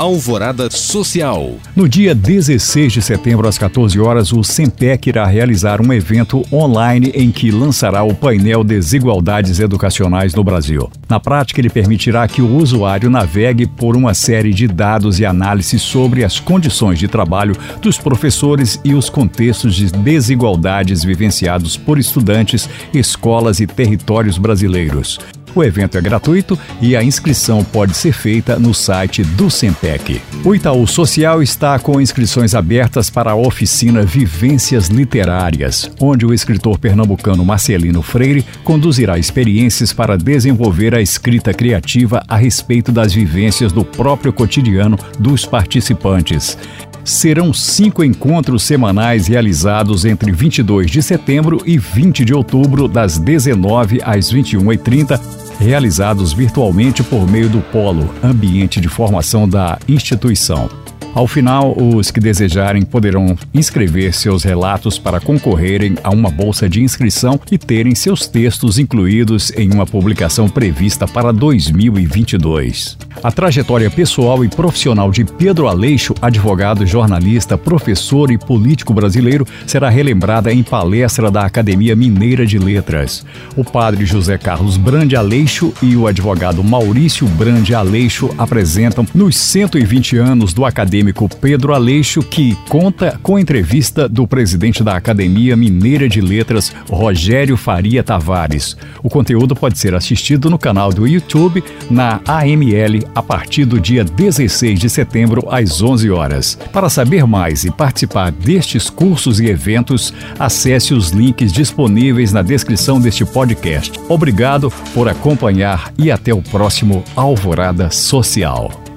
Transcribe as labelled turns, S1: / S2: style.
S1: Alvorada Social.
S2: No dia 16 de setembro, às 14 horas, o SEMPEC irá realizar um evento online em que lançará o painel Desigualdades Educacionais no Brasil. Na prática, ele permitirá que o usuário navegue por uma série de dados e análises sobre as condições de trabalho dos professores e os contextos de desigualdades vivenciados por estudantes, escolas e territórios brasileiros. O evento é gratuito e a inscrição pode ser feita no site do Sempec. O Itaú Social está com inscrições abertas para a oficina Vivências Literárias, onde o escritor pernambucano Marcelino Freire conduzirá experiências para desenvolver a escrita criativa a respeito das vivências do próprio cotidiano dos participantes serão cinco encontros semanais realizados entre 22 de setembro e 20 de outubro, das 19 às 21h30, realizados virtualmente por meio do Polo, ambiente de formação da instituição. Ao final, os que desejarem poderão inscrever seus relatos para concorrerem a uma bolsa de inscrição e terem seus textos incluídos em uma publicação prevista para 2022. A trajetória pessoal e profissional de Pedro Aleixo, advogado, jornalista, professor e político brasileiro, será relembrada em palestra da Academia Mineira de Letras. O padre José Carlos Brande Aleixo e o advogado Maurício Brande Aleixo apresentam nos 120 anos do acadêmico Pedro Aleixo, que conta com entrevista do presidente da Academia Mineira de Letras, Rogério Faria Tavares. O conteúdo pode ser assistido no canal do YouTube, na AML a partir do dia 16 de setembro, às 11 horas. Para saber mais e participar destes cursos e eventos, acesse os links disponíveis na descrição deste podcast. Obrigado por acompanhar e até o próximo Alvorada Social.